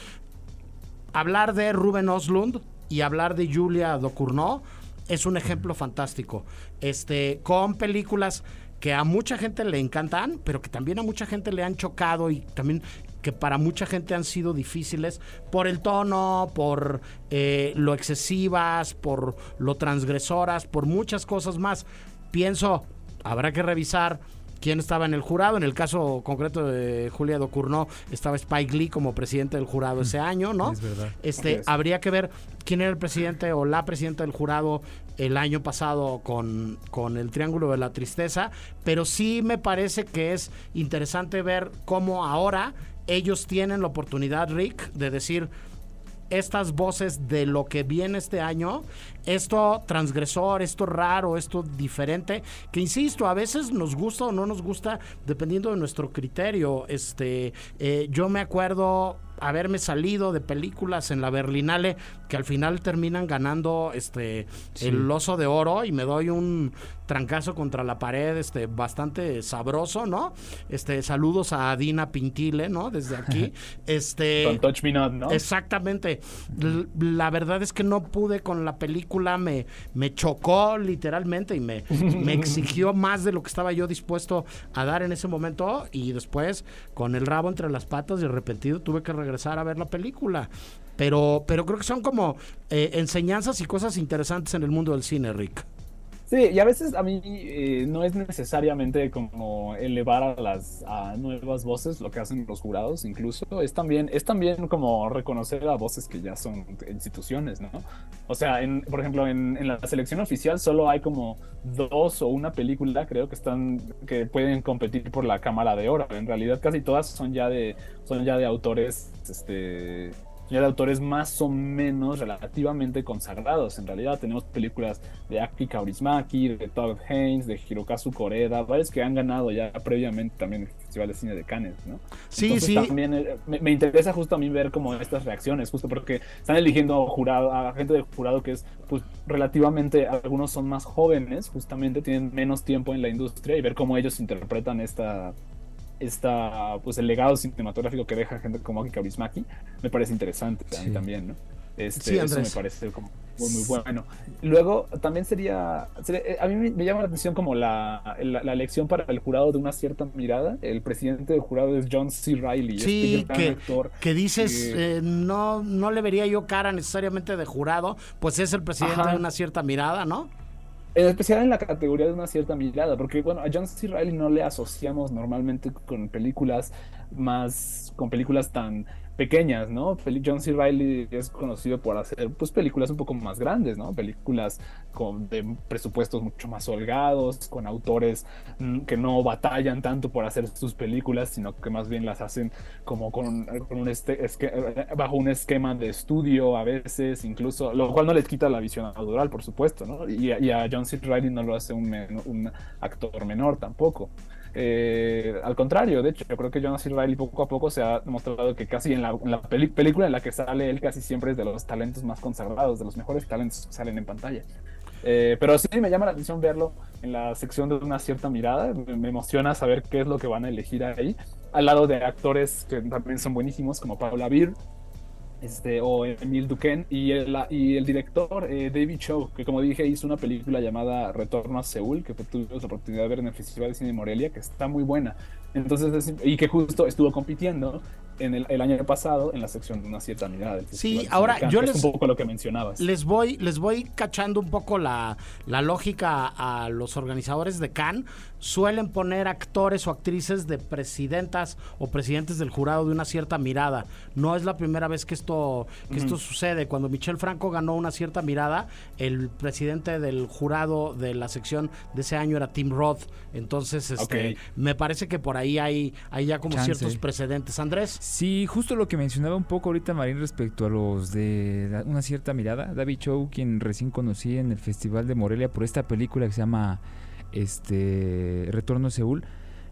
Hablar de Ruben Oslund y hablar de Julia Docournau es un ejemplo fantástico. Este, con películas que a mucha gente le encantan, pero que también a mucha gente le han chocado y también que para mucha gente han sido difíciles por el tono, por eh, lo excesivas, por lo transgresoras, por muchas cosas más. Pienso, habrá que revisar quién estaba en el jurado. En el caso concreto de Julia Docurno estaba Spike Lee como presidente del jurado ese año, ¿no? Es verdad. Este, habría que ver quién era el presidente o la presidenta del jurado el año pasado con, con el Triángulo de la Tristeza, pero sí me parece que es interesante ver cómo ahora ellos tienen la oportunidad, Rick, de decir, estas voces de lo que viene este año, esto transgresor, esto raro, esto diferente, que insisto, a veces nos gusta o no nos gusta dependiendo de nuestro criterio. Este, eh, yo me acuerdo haberme salido de películas en la Berlinale que al final terminan ganando este el oso de oro y me doy un trancazo contra la pared este bastante sabroso no este saludos a Dina Pintile no desde aquí este con Touch Me Not no exactamente. La verdad es que no pude con la película me me chocó literalmente y me me exigió más de lo que estaba yo dispuesto a dar en ese momento y después con el rabo entre las patas y arrepentido tuve que regresar a ver la película. Pero, pero creo que son como eh, enseñanzas y cosas interesantes en el mundo del cine, Rick. Sí, y a veces a mí eh, no es necesariamente como elevar a las nuevas voces lo que hacen los jurados, incluso es también es también como reconocer a voces que ya son instituciones, ¿no? O sea, en, por ejemplo, en, en, la selección oficial solo hay como dos o una película, creo que están que pueden competir por la cámara de oro. En realidad, casi todas son ya de son ya de autores, este ya de autores más o menos relativamente consagrados. En realidad tenemos películas de Aki Kaurismaki, de Todd Haynes, de Hirokazu Koreda, varios que han ganado ya previamente también el Festival de Cine de Cannes, ¿no? Sí, sí. También eh, me, interesa justo a mí ver como estas reacciones, justo porque están eligiendo jurado, a gente de jurado que es pues relativamente, algunos son más jóvenes, justamente tienen menos tiempo en la industria y ver cómo ellos interpretan esta esta, pues el legado cinematográfico que deja gente como Aki Kaurismäki, me parece interesante también, ¿no? Este, eso me parece como muy, bueno. Luego, también sería, eh, a mí me, llama la atención como la, la, elección para el jurado de una cierta mirada. El presidente del jurado es John C. Riley. Sí, este que, que dices, eh, no, no le vería yo cara necesariamente de jurado, pues es el presidente de una cierta mirada, ¿no? En especial en la categoría de una cierta mirada, porque bueno, a John C. Riley no le asociamos normalmente con películas más, con películas tan pequeñas, ¿no? John C. Reilly es conocido por hacer pues películas un poco más grandes, ¿no? Películas con de presupuestos mucho más holgados, con autores mm, que no batallan tanto por hacer sus películas, sino que más bien las hacen como con, un este, bajo un esquema de estudio a veces, incluso, lo cual no les quita la visión natural, por supuesto, ¿no? Y, a John C. Reilly no lo hace un, un actor menor tampoco. Eh, al contrario, de hecho, yo creo que Jonas Riley poco a poco se ha demostrado que casi en la, película en la que sale él casi siempre es de los talentos más consagrados, de los mejores talentos que salen en pantalla. Eh, pero sí me llama la atención verlo en la sección de una cierta mirada. Me, emociona saber qué es lo que van a elegir ahí. Al lado de actores que también son buenísimos, como Paula Beer, este, o Emil Duquesne, y el, director eh, David Cho, que como dije hizo una película llamada Retorno a Seúl, que tuve la oportunidad de ver en el Festival de Cine de Morelia, que está muy buena. Entonces, y que justo estuvo compitiendo en el, año pasado en la sección de una cierta mirada. sí, ahora yo les, un poco lo que mencionabas. Les voy, les voy cachando un poco la, la lógica a los organizadores de Cannes suelen poner actores o actrices de presidentas o presidentes del jurado de una cierta mirada. No es la primera vez que esto, que esto sucede. Cuando Michel Franco ganó una cierta mirada, el presidente del jurado de la sección de ese año era Tim Roth. Entonces, este, me parece que por ahí hay, hay ya como ciertos precedentes. Andrés. Sí, justo lo que mencionaba un poco ahorita Marín respecto a los de una cierta mirada. David Chow, quien recién conocí en el Festival de Morelia por esta película que se llama este Retorno a Seúl.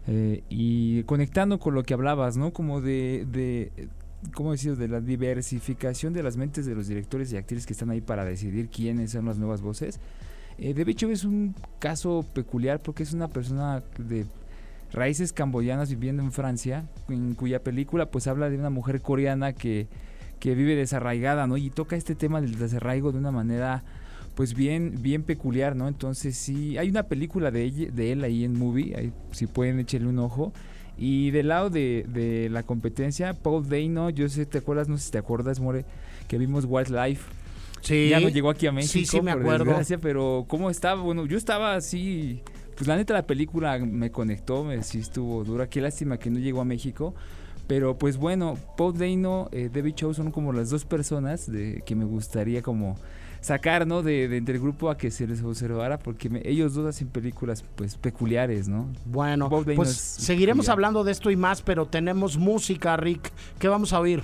Eh, y conectando con lo que hablabas, ¿no? Como de, de ¿cómo decir? De la diversificación de las mentes de los directores y actrices que están ahí para decidir quiénes son las nuevas voces. Eh, de hecho es un caso peculiar porque es una persona de raíces camboyanas viviendo en Francia, en cuya película pues habla de una mujer coreana que, que vive desarraigada, ¿no? Y toca este tema del desarraigo de una manera pues bien, bien peculiar, ¿no? Entonces sí, hay una película de, él, de él ahí en Movie, si pueden echarle un ojo. Y del lado de, la competencia, Paul Dano, yo sé, ¿te acuerdas? No sé si te acuerdas, More, que vimos Wildlife. Sí. Ya no llegó aquí a México, sí, sí, me acuerdo. pero ¿cómo estaba? Bueno, yo estaba así... Pues la neta la película me conectó, me sí estuvo dura. Qué lástima que no llegó a México. Pero pues bueno, Paul Dano, eh, David Chow son como las dos personas de que me gustaría como sacar, ¿no? De, de, del grupo a que se les observara, porque ellos dos hacen películas, pues, peculiares, ¿no? Bueno, pues seguiremos hablando de esto y más, pero tenemos música, Rick. ¿Qué vamos a oír?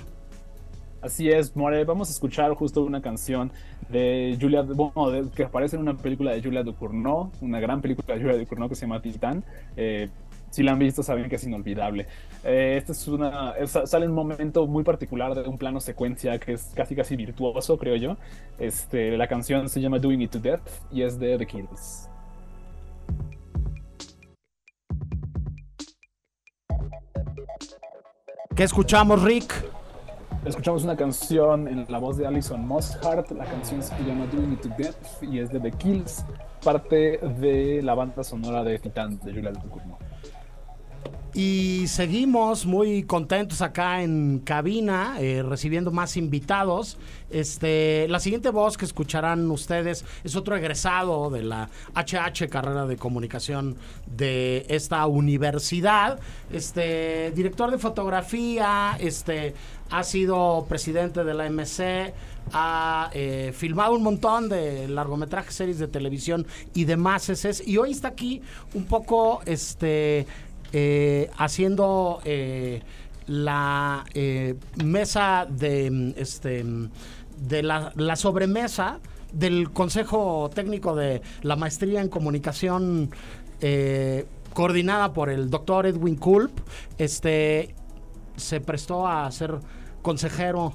Así es, More, vamos a escuchar justo una canción de Julia, bueno, que aparece en una película de Julia Ducournau, una gran película de Julia Ducournau que se llama Titán. Eh, si la han visto saben que es inolvidable. Eh, este es una sale un momento muy particular de un plano secuencia que es casi casi virtuoso, creo yo. Este, la canción se llama Doing It to Death y es de The Kills. ¿Qué escuchamos, Rick? Escuchamos una canción en la voz de Alison Mosshart. La canción se llama Doing It to Death y es de The Kills, parte de la banda sonora de Titan de Julia Ducournau. Y seguimos muy contentos acá en cabina, eh, recibiendo más invitados. Este, la siguiente voz que escucharán ustedes es otro egresado de la HH, carrera de comunicación de esta universidad. Este, director de fotografía, este, ha sido presidente de la MC, ha eh, filmado un montón de largometrajes, series de televisión y demás. Y hoy está aquí un poco, este eh, haciendo eh, la eh, mesa de este de la, sobremesa del Consejo Técnico de la Maestría en Comunicación coordinada por el doctor Edwin Culp, este se prestó a ser consejero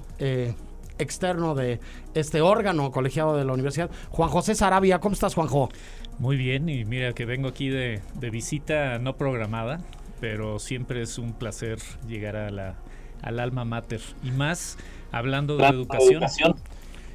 externo de este órgano colegiado de la universidad. Juan José Sarabia, ¿cómo estás, Juanjo? Muy bien, y mira que vengo aquí de, visita no programada. pero siempre es un placer llegar a la, al alma mater. Y más hablando de educación.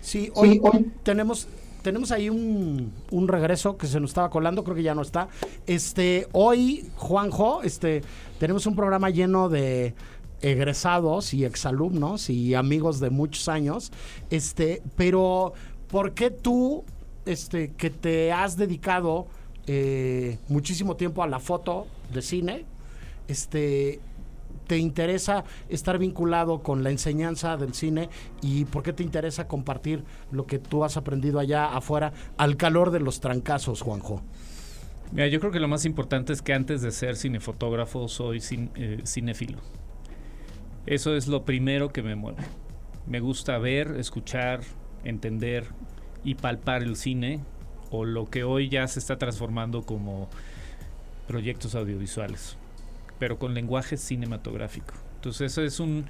Sí, hoy, hoy tenemos tenemos ahí un, un, regreso que se nos estaba colando, creo que ya no está. Este, hoy, Juanjo, este, tenemos un programa lleno de egresados y exalumnos y amigos de muchos años. Este, pero ¿por qué tú, este, que te has dedicado eh, muchísimo tiempo a la foto de cine, este, te interesa estar vinculado con la enseñanza del cine y por qué te interesa compartir lo que tú has aprendido allá afuera al calor de los trancazos, Juanjo? Mira, yo creo que lo más importante es que antes de ser cinefotógrafo soy eh, cinéfilo. Eso es lo primero que me mueve. Me gusta ver, escuchar, entender y palpar el cine o lo que hoy ya se está transformando como proyectos audiovisuales pero con lenguaje cinematográfico. Entonces eso es un,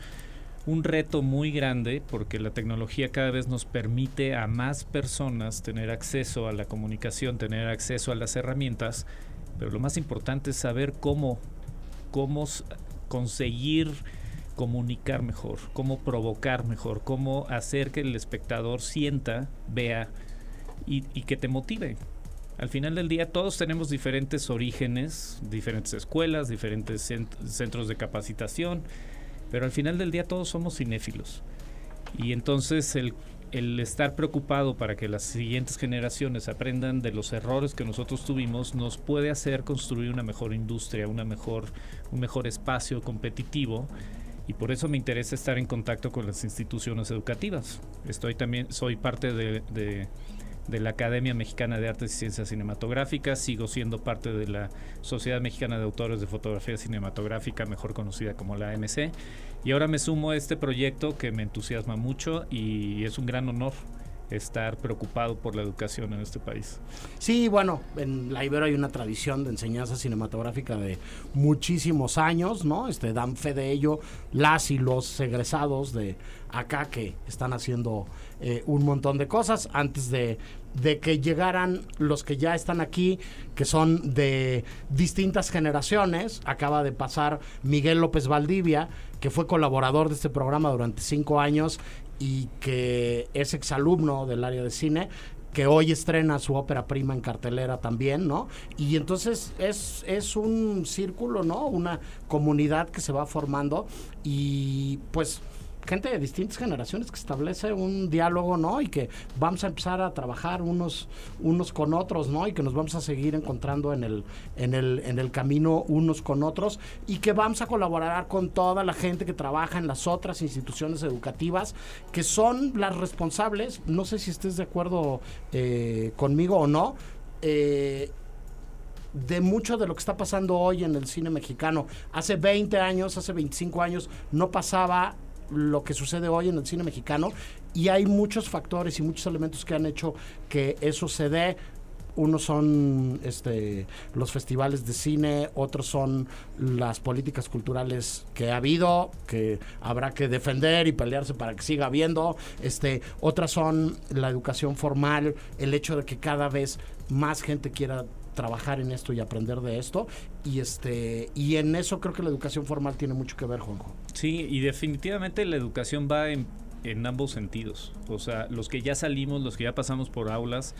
un reto muy grande porque la tecnología cada vez nos permite a más personas tener acceso a la comunicación, tener acceso a las herramientas, pero lo más importante es saber cómo, cómo conseguir comunicar mejor, cómo provocar mejor, cómo hacer que el espectador sienta, vea y, y que te motive. Al final del día todos tenemos diferentes orígenes, diferentes escuelas, diferentes centros de capacitación, pero al final del día todos somos cinéfilos. Y entonces el, el, estar preocupado para que las siguientes generaciones aprendan de los errores que nosotros tuvimos nos puede hacer construir una mejor industria, una mejor, un mejor espacio competitivo. Y por eso me interesa estar en contacto con las instituciones educativas. Estoy también, soy parte de, de la Academia Mexicana de Artes y Ciencias Cinematográficas, sigo siendo parte de la Sociedad Mexicana de Autores de Fotografía Cinematográfica, mejor conocida como la AMC, y ahora me sumo a este proyecto que me entusiasma mucho y es un gran honor estar preocupado por la educación en este país. Sí, bueno, en la Ibero hay una tradición de enseñanza cinematográfica de muchísimos años, ¿no? Este dan fe de ello las y los egresados de acá que están haciendo eh, un montón de cosas antes de, de que llegaran los que ya están aquí, que son de distintas generaciones. Acaba de pasar Miguel López Valdivia, que fue colaborador de este programa durante cinco años y que es exalumno del área de cine que hoy estrena su ópera prima en cartelera también, ¿no? Y entonces es, es un círculo, ¿no? Una comunidad que se va formando y pues gente de distintas generaciones que establece un diálogo, ¿no? Y que vamos a empezar a trabajar unos, unos con otros, ¿no? Y que nos vamos a seguir encontrando en el, en el, en el camino unos con otros y que vamos a colaborar con toda la gente que trabaja en las otras instituciones educativas que son las responsables, no sé si estés de acuerdo eh, conmigo o no, eh, de mucho de lo que está pasando hoy en el cine mexicano. Hace 20 años, hace 25 años, no pasaba lo que sucede hoy en el cine mexicano y hay muchos factores y muchos elementos que han hecho que eso se dé. Unos son este, los festivales de cine, otros son las políticas culturales que ha habido, que habrá que defender y pelearse para que siga habiendo. Este, otras son la educación formal, el hecho de que cada vez más gente quiera trabajar en esto y aprender de esto. Y este y en eso creo que la educación formal tiene mucho que ver Juanjo. Sí y definitivamente la educación va en, en ambos sentidos. O sea los que ya salimos los que ya pasamos por aulas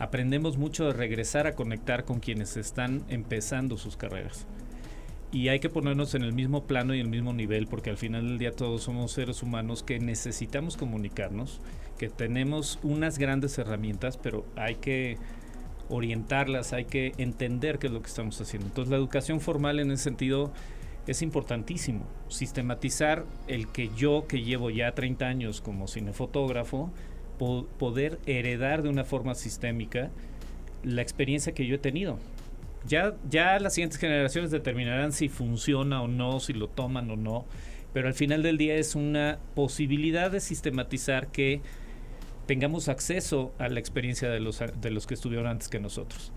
aprendemos mucho de regresar a conectar con quienes están empezando sus carreras. Y hay que ponernos en el mismo plano y el mismo nivel porque al final del día todos somos seres humanos que necesitamos comunicarnos, que tenemos unas grandes herramientas, pero hay que orientarlas, hay que entender qué es lo que estamos haciendo. Entonces la educación formal en ese sentido es importantísimo. Sistematizar el que yo, que llevo ya 30 años como cinefotógrafo, poder heredar de una forma sistémica la experiencia que yo he tenido. Ya, ya las siguientes generaciones determinarán si funciona o no, si lo toman o no, pero al final del día es una posibilidad de sistematizar que tengamos acceso a la experiencia de los, de los que estuvieron antes que nosotros.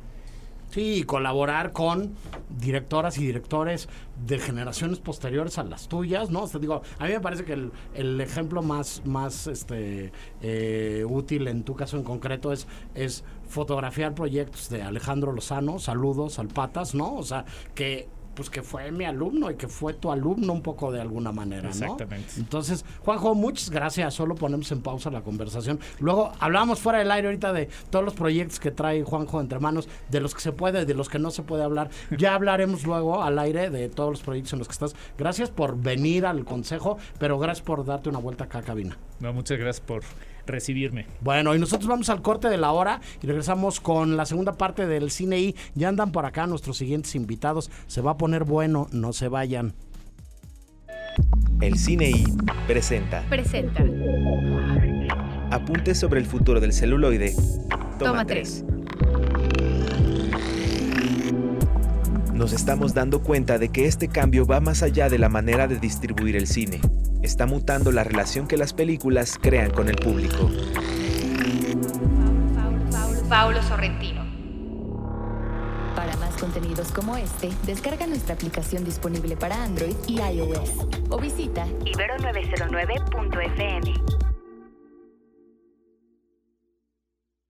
Sí, colaborar con directoras y directores de generaciones posteriores a las tuyas, ¿no? O digo, a mí me parece que el, ejemplo más, más este, eh, útil en tu caso en concreto es, es fotografiar proyectos de Alejandro Lozano, saludos al Patas, ¿no? O sea, que pues que fue mi alumno y que fue tu alumno un poco de alguna manera, ¿no? Exactamente. Entonces, Juanjo, muchas gracias. Solo ponemos en pausa la conversación. Luego hablamos fuera del aire ahorita de todos los proyectos que trae Juanjo entre manos, de los que se puede, de los que no se puede hablar. Ya hablaremos luego al aire de todos los proyectos en los que estás. Gracias por venir al consejo, pero gracias por darte una vuelta acá a cabina. No, muchas gracias por recibirme. Bueno, y nosotros vamos al corte de la hora y regresamos con la segunda parte del cine y ya andan por acá nuestros siguientes invitados. Se va a poner bueno, no se vayan. El Cine I presenta Presenta. Apuntes sobre el futuro del celuloide. Toma tres. Nos estamos dando cuenta de que este cambio va más allá de la manera de distribuir el cine. Está mutando la relación que las películas crean con el público. Paulo Sorrentino. Para más contenidos como este, descarga nuestra aplicación disponible para Android y iOS o visita ibero909.fm.